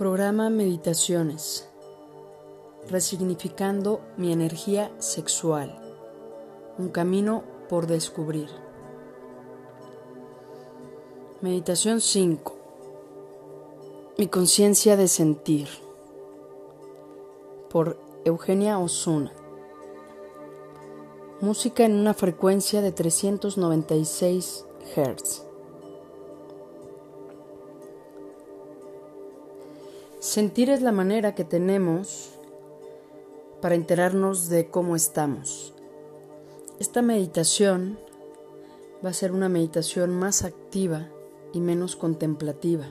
Programa Meditaciones. Resignificando mi energía sexual. Un camino por descubrir. Meditación 5. Mi conciencia de sentir. Por Eugenia Osuna. Música en una frecuencia de 396 Hz. Sentir es la manera que tenemos para enterarnos de cómo estamos. Esta meditación va a ser una meditación más activa y menos contemplativa.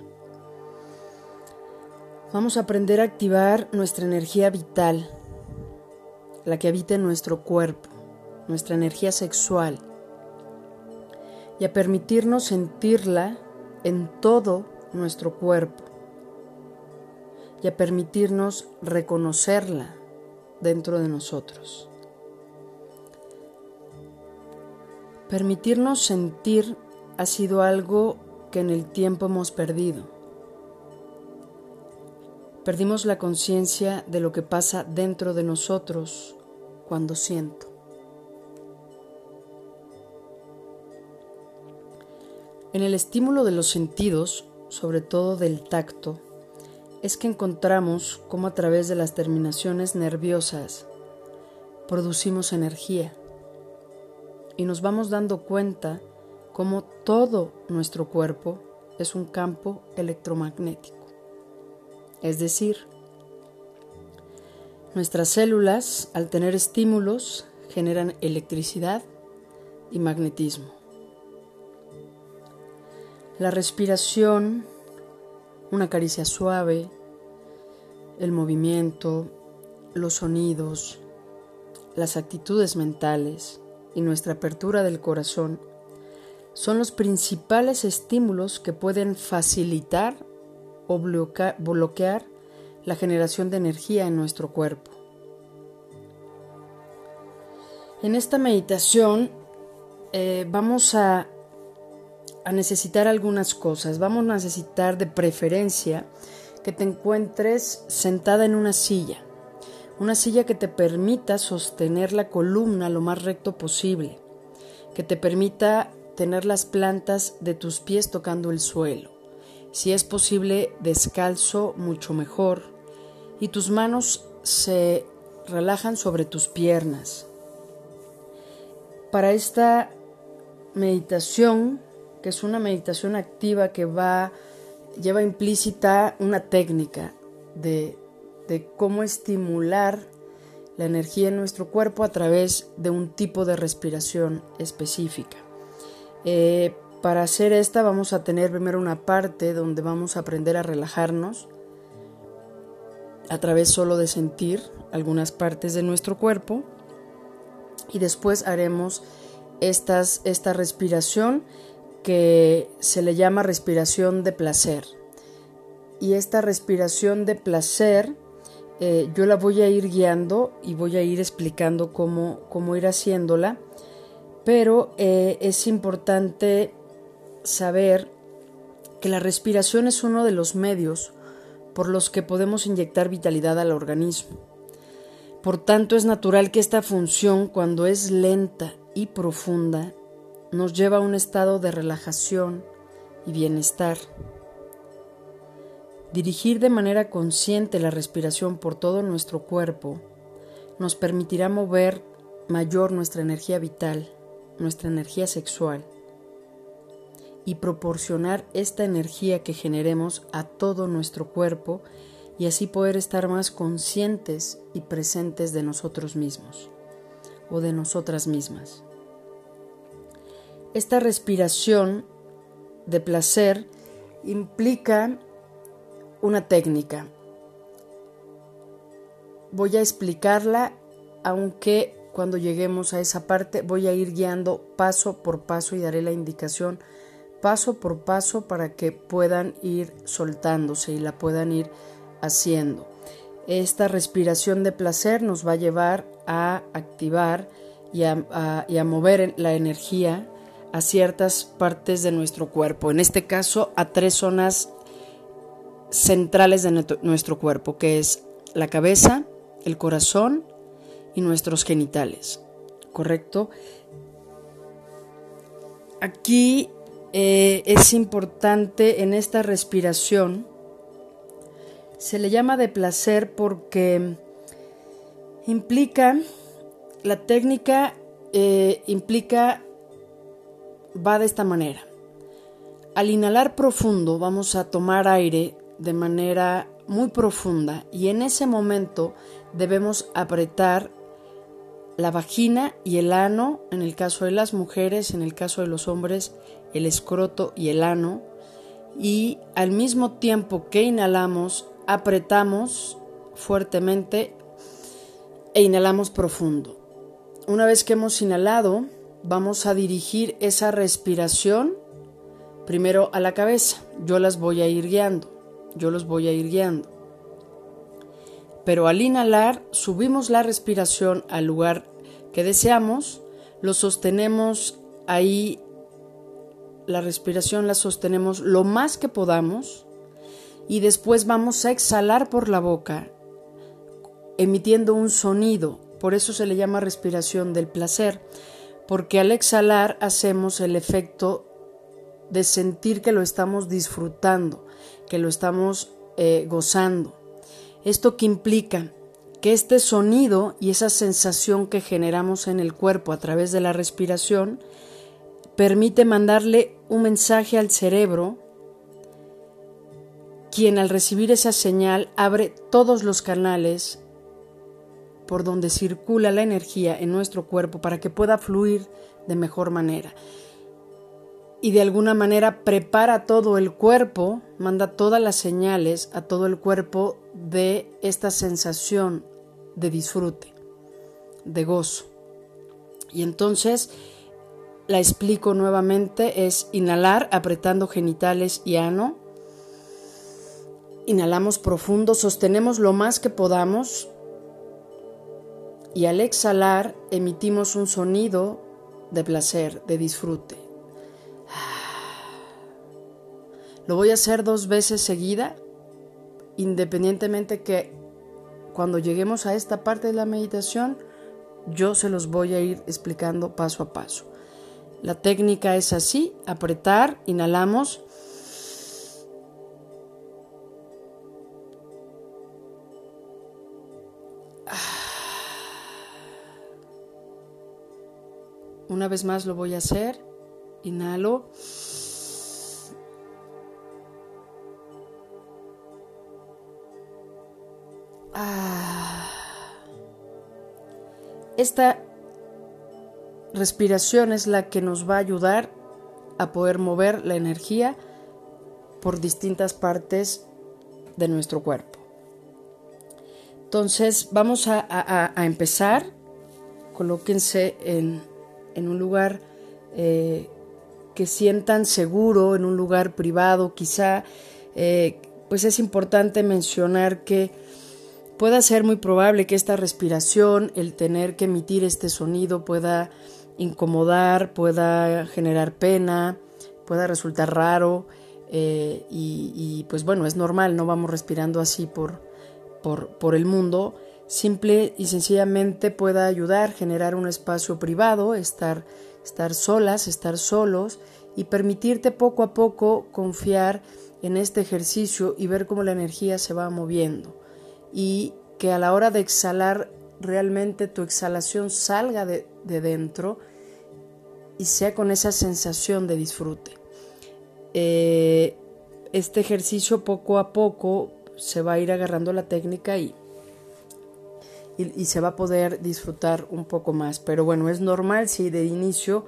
Vamos a aprender a activar nuestra energía vital, la que habita en nuestro cuerpo, nuestra energía sexual, y a permitirnos sentirla en todo nuestro cuerpo y a permitirnos reconocerla dentro de nosotros. Permitirnos sentir ha sido algo que en el tiempo hemos perdido. Perdimos la conciencia de lo que pasa dentro de nosotros cuando siento. En el estímulo de los sentidos, sobre todo del tacto, es que encontramos cómo a través de las terminaciones nerviosas producimos energía y nos vamos dando cuenta cómo todo nuestro cuerpo es un campo electromagnético. Es decir, nuestras células al tener estímulos generan electricidad y magnetismo. La respiración una caricia suave, el movimiento, los sonidos, las actitudes mentales y nuestra apertura del corazón son los principales estímulos que pueden facilitar o bloquear la generación de energía en nuestro cuerpo. En esta meditación eh, vamos a a necesitar algunas cosas. Vamos a necesitar de preferencia que te encuentres sentada en una silla. Una silla que te permita sostener la columna lo más recto posible. Que te permita tener las plantas de tus pies tocando el suelo. Si es posible, descalzo, mucho mejor. Y tus manos se relajan sobre tus piernas. Para esta meditación que es una meditación activa que va, lleva implícita una técnica de, cómo estimular la energía en nuestro cuerpo a través de un tipo de respiración específica. Eh, para hacer esta vamos a tener primero una parte donde vamos a aprender a relajarnos a través solo de sentir algunas partes de nuestro cuerpo y después haremos estas, esta respiración que se le llama respiración de placer. Y esta respiración de placer eh, yo la voy a ir guiando y voy a ir explicando cómo, cómo ir haciéndola, pero eh, es importante saber que la respiración es uno de los medios por los que podemos inyectar vitalidad al organismo. Por tanto, es natural que esta función, cuando es lenta y profunda, nos lleva a un estado de relajación y bienestar. Dirigir de manera consciente la respiración por todo nuestro cuerpo nos permitirá mover mayor nuestra energía vital, nuestra energía sexual, y proporcionar esta energía que generemos a todo nuestro cuerpo y así poder estar más conscientes y presentes de nosotros mismos o de nosotras mismas. Esta respiración de placer implica una técnica. Voy a explicarla, aunque cuando lleguemos a esa parte voy a ir guiando paso por paso y daré la indicación paso por paso para que puedan ir soltándose y la puedan ir haciendo. Esta respiración de placer nos va a llevar a activar y a, mover la energía a ciertas partes de nuestro cuerpo, en este caso a tres zonas centrales de nuestro cuerpo, que es la cabeza, el corazón y nuestros genitales. ¿Correcto? Aquí eh, es importante en esta respiración, se le llama de placer porque implica, la técnica eh, implica, va de esta manera. Al inhalar profundo vamos a tomar aire de manera muy profunda y en ese momento debemos apretar la vagina y el ano, en el caso de las mujeres, en el caso de los hombres, el escroto y el ano, y al mismo tiempo que inhalamos, apretamos fuertemente e inhalamos profundo. Una vez que hemos inhalado, vamos a dirigir esa respiración primero a la cabeza. Yo las voy a ir guiando, yo los voy a ir guiando. Pero al inhalar, subimos la respiración al lugar que deseamos, lo sostenemos ahí, la respiración la sostenemos lo más que podamos y después vamos a exhalar por la boca, emitiendo un sonido. Por eso se le llama respiración del placer, porque al exhalar hacemos el efecto de sentir que lo estamos disfrutando, que lo estamos eh, gozando. ¿Esto que implica? Que este sonido y esa sensación que generamos en el cuerpo a través de la respiración permite mandarle un mensaje al cerebro, quien al recibir esa señal abre todos los canales por donde circula la energía en nuestro cuerpo para que pueda fluir de mejor manera y de alguna manera prepara todo el cuerpo, manda todas las señales a todo el cuerpo de esta sensación de disfrute, de gozo. Y entonces la explico nuevamente, es inhalar apretando genitales y ano. Inhalamos profundo, sostenemos lo más que podamos y al exhalar emitimos un sonido de placer, de disfrute. Lo voy a hacer dos veces seguida, independientemente que cuando lleguemos a esta parte de la meditación, yo se los voy a ir explicando paso a paso. La técnica es así, apretar, inhalamos. Una vez más lo voy a hacer. Inhalo. Esta respiración es la que nos va a ayudar a poder mover la energía por distintas partes de nuestro cuerpo. Entonces vamos a, empezar. Colóquense en, un lugar eh, que sientan seguro, en un lugar privado. Quizá, eh, pues es importante mencionar que Puede ser muy probable que esta respiración, el tener que emitir este sonido pueda incomodar, pueda generar pena, pueda resultar raro eh, y, pues bueno, es normal, no vamos respirando así por, por, por el mundo. Simple y sencillamente pueda ayudar, generar un espacio privado, estar, estar solas, estar solos y permitirte poco a poco confiar en este ejercicio y ver cómo la energía se va moviendo y que a la hora de exhalar realmente tu exhalación salga de, dentro y sea con esa sensación de disfrute. Eh, este ejercicio poco a poco se va a ir agarrando la técnica y, y, se va a poder disfrutar un poco más. Pero bueno, es normal si de inicio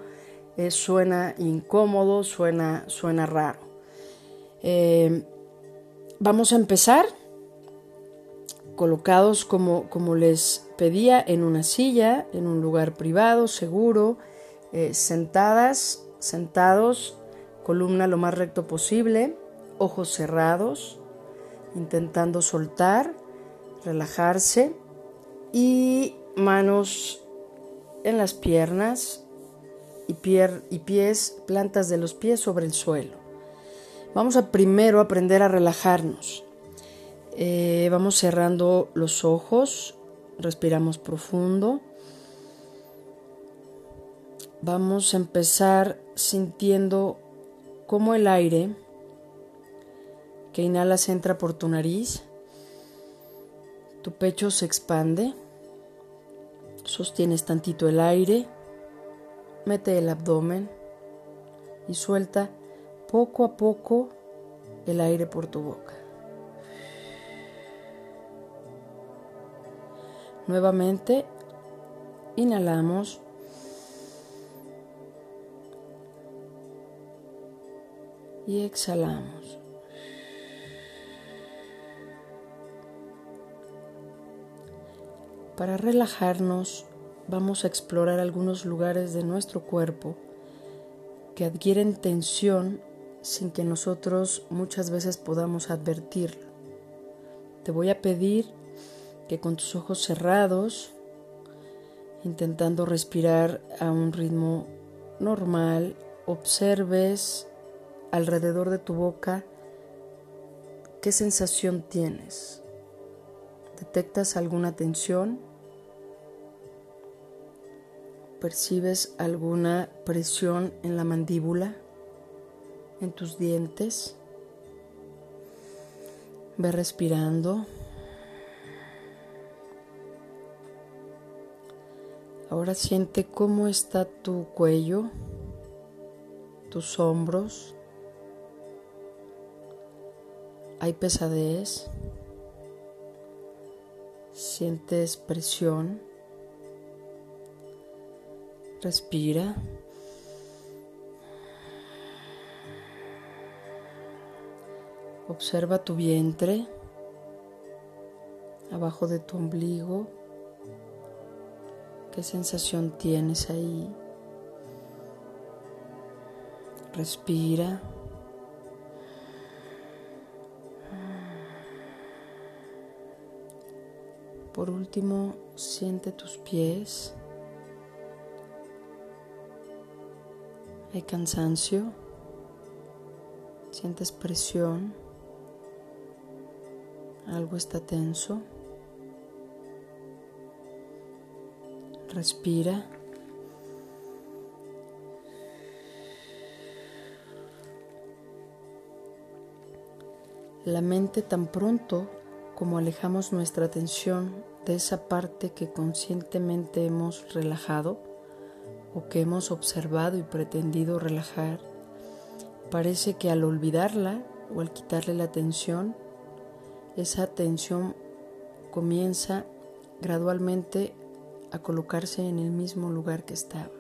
eh, suena incómodo, suena, suena raro. Eh, vamos a empezar colocados como, como les pedía en una silla, en un lugar privado, seguro, eh, sentadas, sentados, columna lo más recto posible, ojos cerrados, intentando soltar, relajarse y manos en las piernas y, pies, plantas de los pies sobre el suelo. Vamos a primero aprender a relajarnos Eh, vamos cerrando los ojos, respiramos profundo. Vamos a empezar sintiendo cómo el aire que inhalas entra por tu nariz, tu pecho se expande, sostienes tantito el aire, mete el abdomen y suelta poco a poco el aire por tu boca. Nuevamente, inhalamos. Y exhalamos. Para relajarnos, vamos a explorar algunos lugares de nuestro cuerpo que adquieren tensión sin que nosotros muchas veces podamos advertirlo. Te voy a pedir que con tus ojos cerrados, intentando respirar a un ritmo normal, observes alrededor de tu boca qué sensación tienes. ¿Detectas alguna tensión? ¿Percibes alguna presión en la mandíbula? ¿En tus dientes? Ve respirando. Ahora siente cómo está tu cuello, tus hombros. Hay pesadez. Sientes presión. Respira. Observa tu vientre abajo de tu ombligo. ¿Qué sensación tienes ahí? Respira. Por último, siente tus pies. Hay cansancio. Sientes presión. Algo está tenso. Respira. La mente tan pronto como alejamos nuestra atención de esa parte que conscientemente hemos relajado o que hemos observado y pretendido relajar, parece que al olvidarla o al quitarle la atención, esa atención comienza gradualmente a colocarse en el mismo lugar que estaba.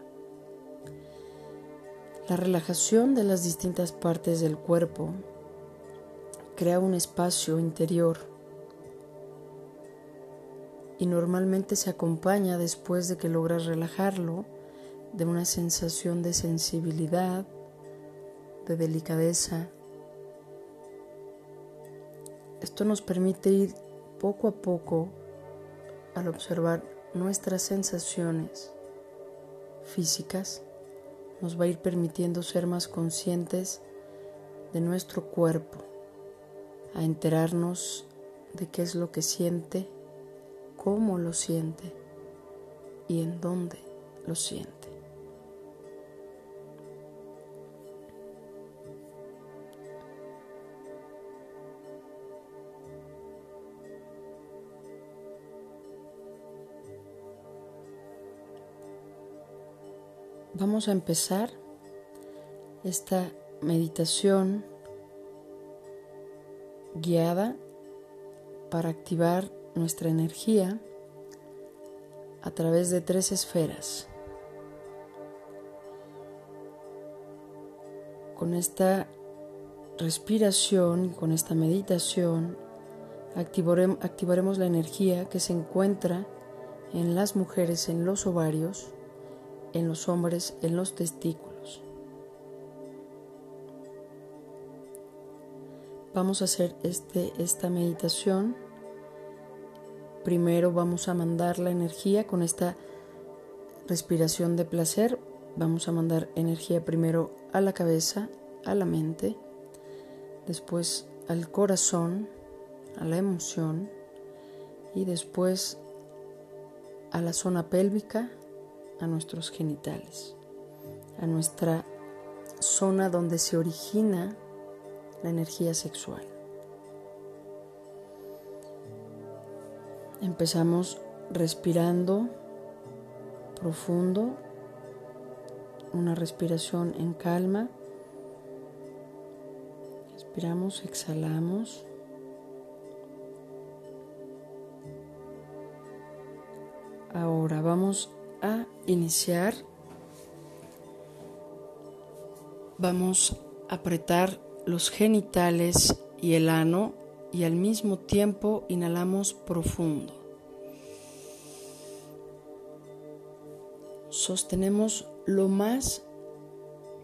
La relajación de las distintas partes del cuerpo crea un espacio interior y normalmente se acompaña después de que logras relajarlo de una sensación de sensibilidad, de delicadeza. Esto nos permite ir poco a poco al observar nuestras sensaciones físicas nos va a ir permitiendo ser más conscientes de nuestro cuerpo, a enterarnos de qué es lo que siente, cómo lo siente y en dónde lo siente. Vamos a empezar esta meditación guiada para activar nuestra energía a través de tres esferas. Con esta respiración, con esta meditación, activaremos la energía que se encuentra en las mujeres, en los ovarios, en los hombres, en los testículos. Vamos a hacer este, esta meditación. Primero vamos a mandar la energía con esta respiración de placer. Vamos a mandar energía primero a la cabeza, a la mente, después al corazón, a la emoción y después a la zona pélvica, a nuestros genitales, a nuestra zona donde se origina la energía sexual. Empezamos respirando profundo, una respiración en calma. Respiramos, exhalamos. Ahora vamos a iniciar. Vamos a apretar los genitales y el ano y al mismo tiempo inhalamos profundo. Sostenemos lo más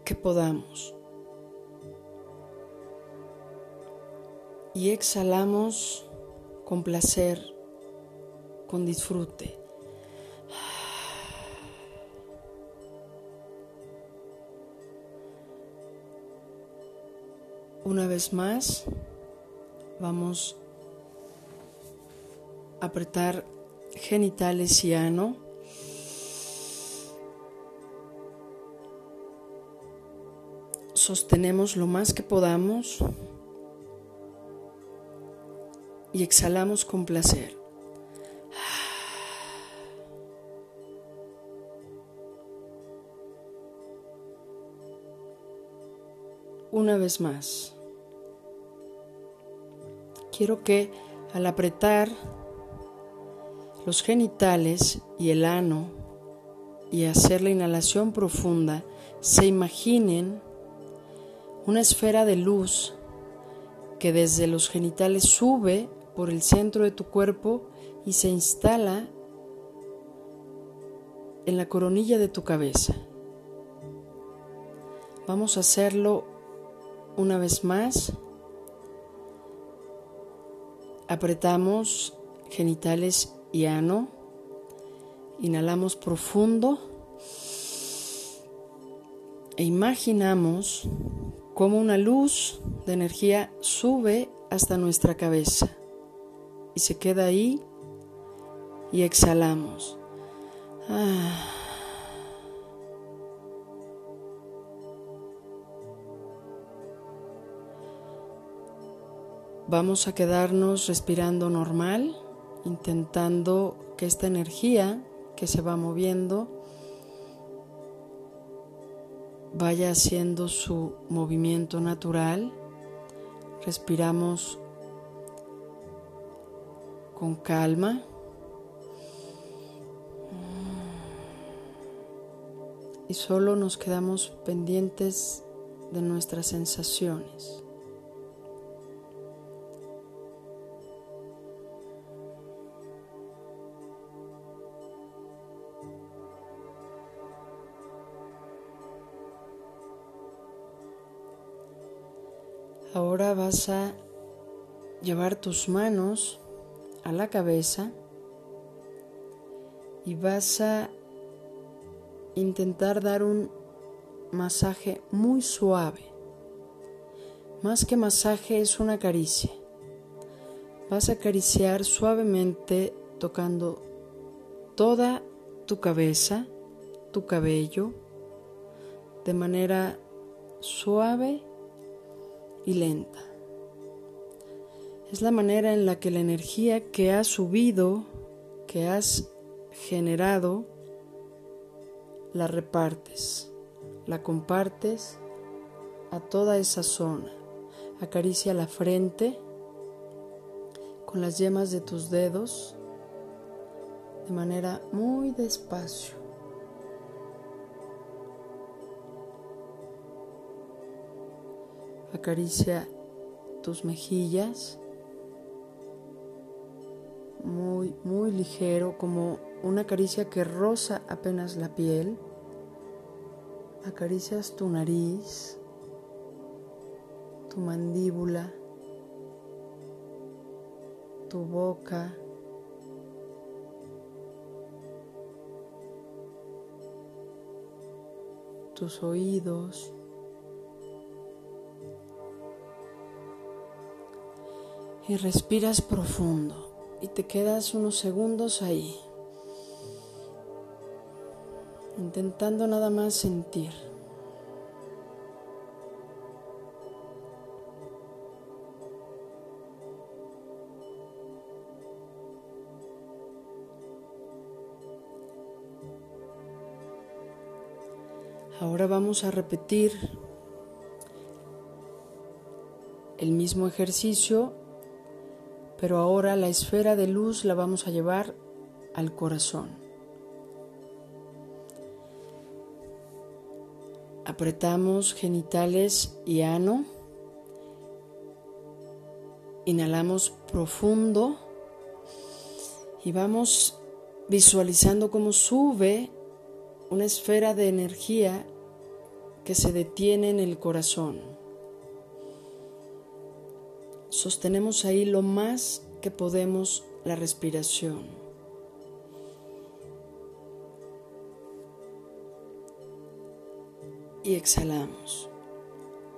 que podamos. Y exhalamos con placer, con disfrute. Una vez más, vamos a apretar genitales y ano. Sostenemos lo más que podamos y exhalamos con placer. Una vez más quiero que al apretar los genitales y el ano y hacer la inhalación profunda, se imaginen una esfera de luz que desde los genitales sube por el centro de tu cuerpo y se instala en la coronilla de tu cabeza. Vamos a hacerlo una vez más. Apretamos genitales y ano. Inhalamos profundo. E imaginamos cómo una luz de energía sube hasta nuestra cabeza y se queda ahí y exhalamos. Ah. Vamos a quedarnos respirando normal, intentando que esta energía que se va moviendo vaya haciendo su movimiento natural. Respiramos con calma. Y solo nos quedamos pendientes de nuestras sensaciones. Ahora vas a llevar tus manos a la cabeza y vas a intentar dar un masaje muy suave. Más que masaje es una caricia. Vas a acariciar suavemente tocando toda tu cabeza, tu cabello, de manera suave y lenta. Es la manera en la que la energía que has subido, que has generado, la repartes, la compartes a toda esa zona. Acaricia la frente con las yemas de tus dedos de manera muy despacio. Acaricia tus mejillas muy, muy ligero, como una caricia que roza apenas la piel. Acaricias tu nariz, tu mandíbula, tu boca. tus oídos, Y respiras profundo y te quedas unos segundos ahí, intentando nada más sentir. Ahora vamos a repetir el mismo ejercicio, pero ahora la esfera de luz la vamos a llevar al corazón. Apretamos genitales y ano. Inhalamos profundo y vamos visualizando cómo sube una esfera de energía que se detiene en el corazón. Sostenemos ahí lo más que podemos la respiración. Y exhalamos.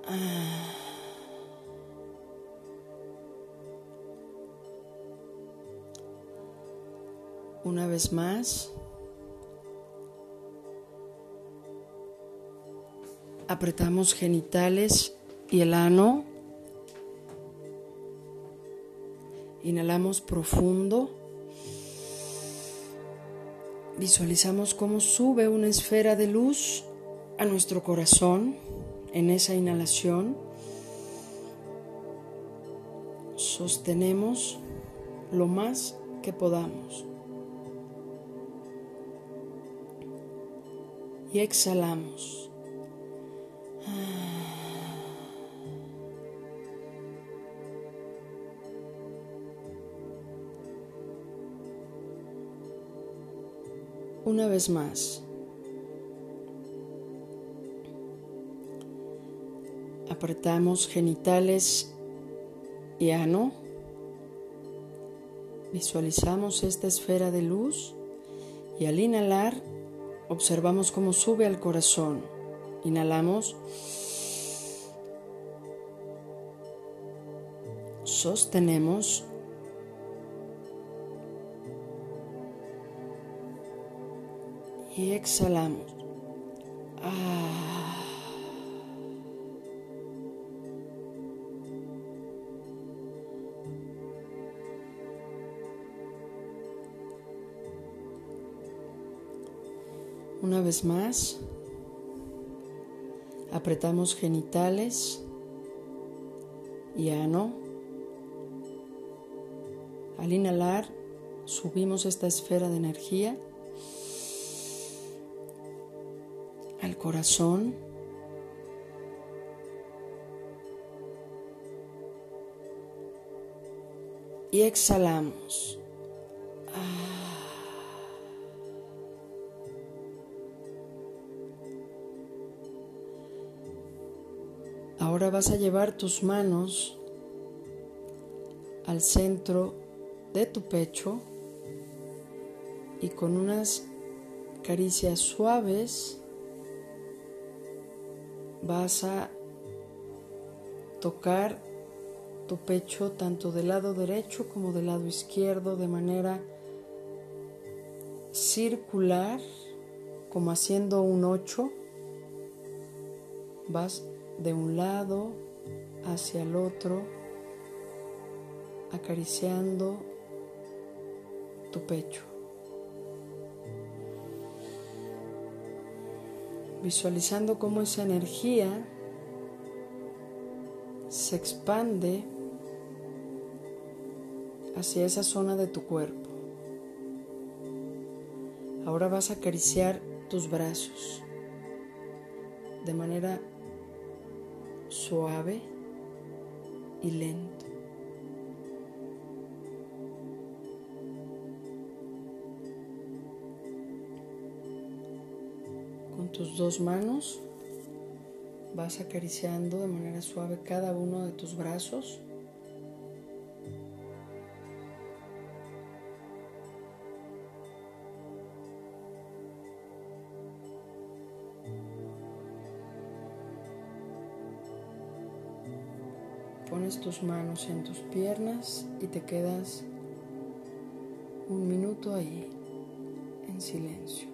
Ah. Una vez más. apretamos genitales y el ano. Inhalamos profundo. Visualizamos cómo sube una esfera de luz a nuestro corazón en esa inhalación. Sostenemos lo más que podamos. Y exhalamos. Una vez más. Apretamos genitales y ano. Visualizamos esta esfera de luz y al inhalar observamos cómo sube al corazón. Inhalamos. Sostenemos. Y exhalamos. Ah. Una vez más. Apretamos genitales y ano. Al inhalar, subimos esta esfera de energía corazón. Y exhalamos. Ahora vas a llevar tus manos al centro de tu pecho y con unas caricias suaves vas a tocar tu pecho tanto del lado derecho como del lado izquierdo de manera circular como haciendo un ocho vas de un lado hacia el otro, acariciando tu pecho. Visualizando cómo esa energía se expande hacia esa zona de tu cuerpo. Ahora vas a acariciar tus brazos de manera suave y lento. Tus dos manos vas acariciando de manera suave cada uno de tus brazos. Pones tus manos en tus piernas y te quedas un minuto ahí, en silencio.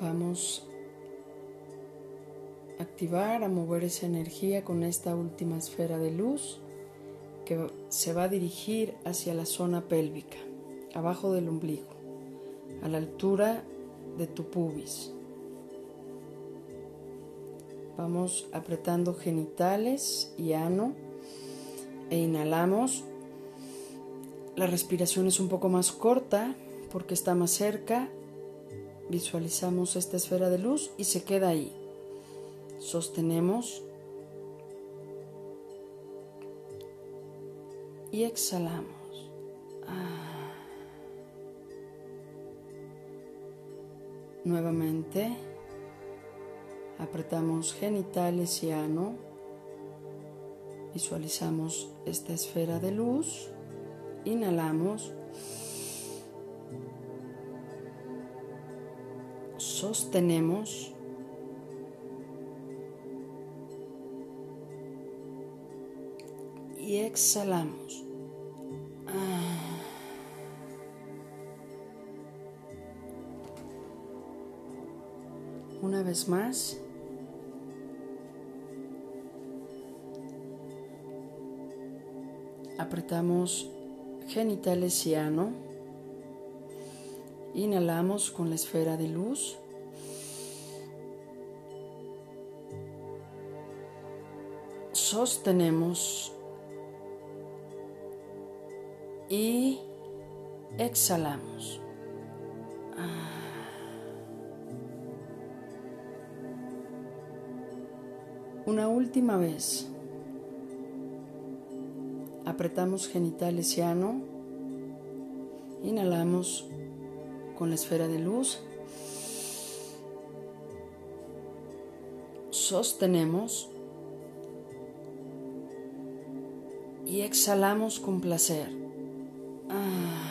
Vamos a activar, a mover esa energía con esta última esfera de luz que se va a dirigir hacia la zona pélvica, abajo del ombligo, a la altura de tu pubis. Vamos apretando genitales y ano e inhalamos la respiración es un poco más corta porque está más cerca. Visualizamos esta esfera de luz y se queda ahí. Sostenemos y exhalamos. Ah. Nuevamente apretamos genitales y ano. Visualizamos esta esfera de luz inhalamos, sostenemos, y exhalamos. Ah. Una vez más. Apretamos genitales y ano. Inhalamos con la esfera de luz. Sostenemos y exhalamos. Ah. Una última vez. Apretamos genitales y ano. Inhalamos con la esfera de luz. Sostenemos. Y exhalamos con placer. Ah.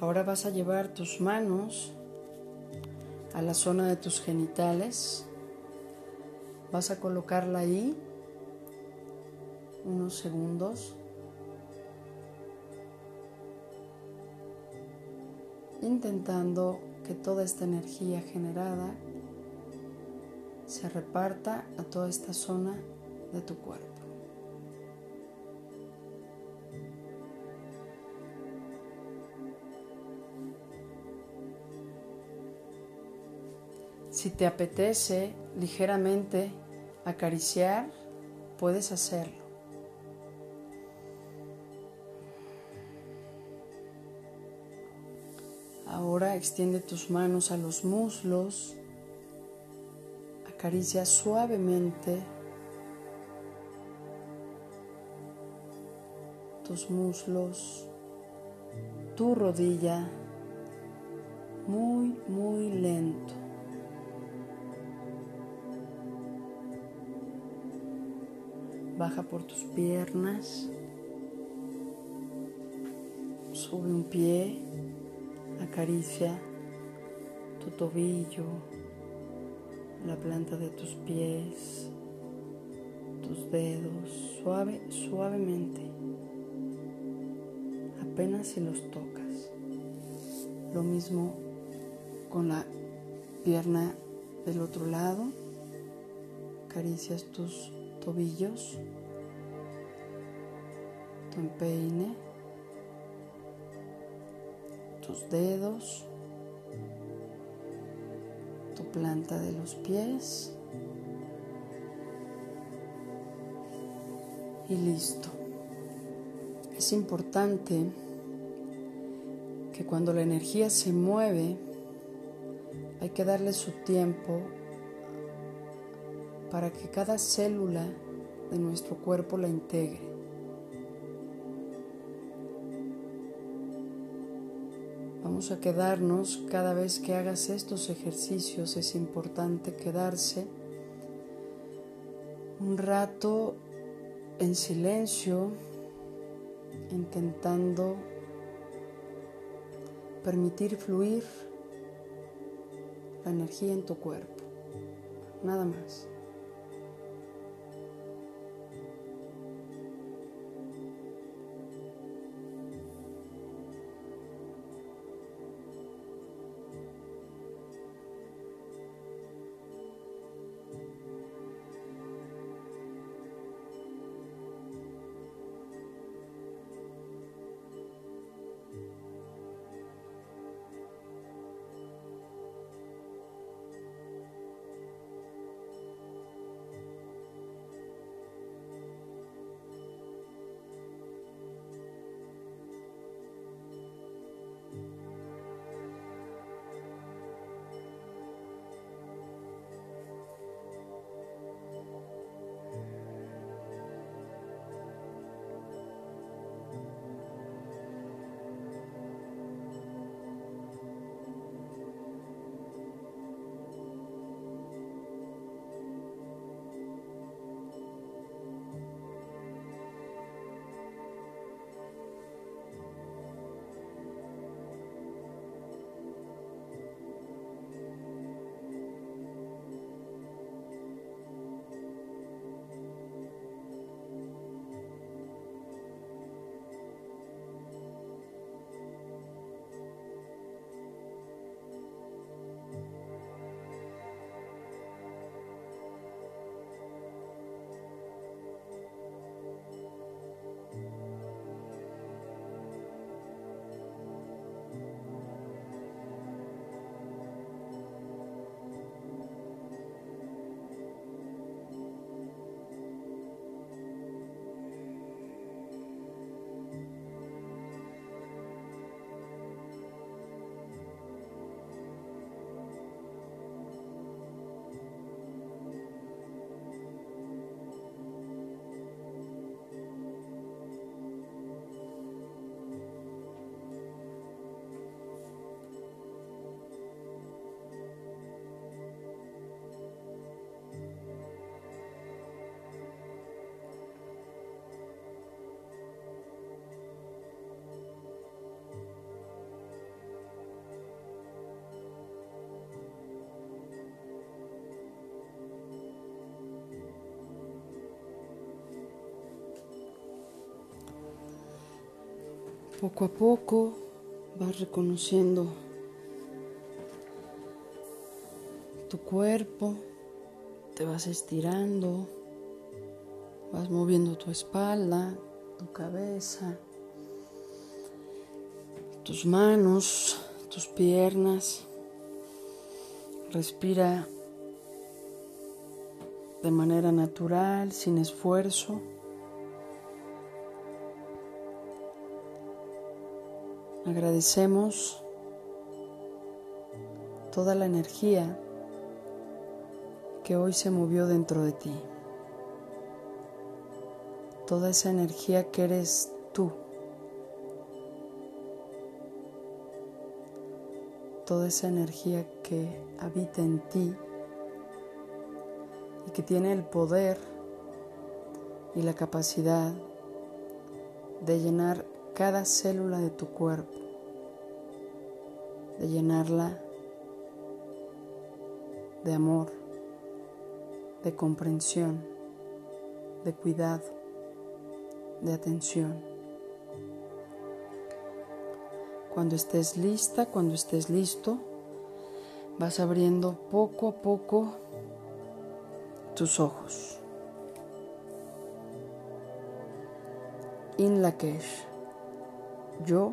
Ahora vas a llevar tus manos a la zona de tus genitales. Vas a colocarla ahí unos segundos. Intentando que toda esta energía generada se reparta a toda esta zona de tu cuerpo. Si te apetece ligeramente acariciar, puedes hacerlo. Ahora extiende tus manos a los muslos, acaricia suavemente tus muslos, tu rodilla, muy, muy lento. Baja por tus piernas. Sube un pie. Acaricia tu tobillo, la planta de tus pies, tus dedos, suave, suavemente. Apenas si los tocas. Lo mismo con la pierna del otro lado. Acaricias tus tobillos, tu empeine, tus dedos, tu planta de los pies y listo. Es importante que cuando la energía se mueve, hay que darle su tiempo para que cada célula de nuestro cuerpo la integre. Vamos a quedarnos cada vez que hagas estos ejercicios, es importante quedarse un rato en silencio, intentando permitir fluir la energía en tu cuerpo, nada más. Poco a poco vas reconociendo tu cuerpo, te vas estirando, vas moviendo tu espalda, tu cabeza, tus manos, tus piernas. Respira de manera natural, sin esfuerzo. Agradecemos toda la energía que hoy se movió dentro de ti. Toda esa energía que eres tú. Toda esa energía que habita en ti y que tiene el poder y la capacidad de llenar cada célula de tu cuerpo, de llenarla de amor, de comprensión, de cuidado, de atención. Cuando estés lista, cuando estés listo, vas abriendo poco a poco tus ojos. In. Yo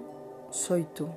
soy tú.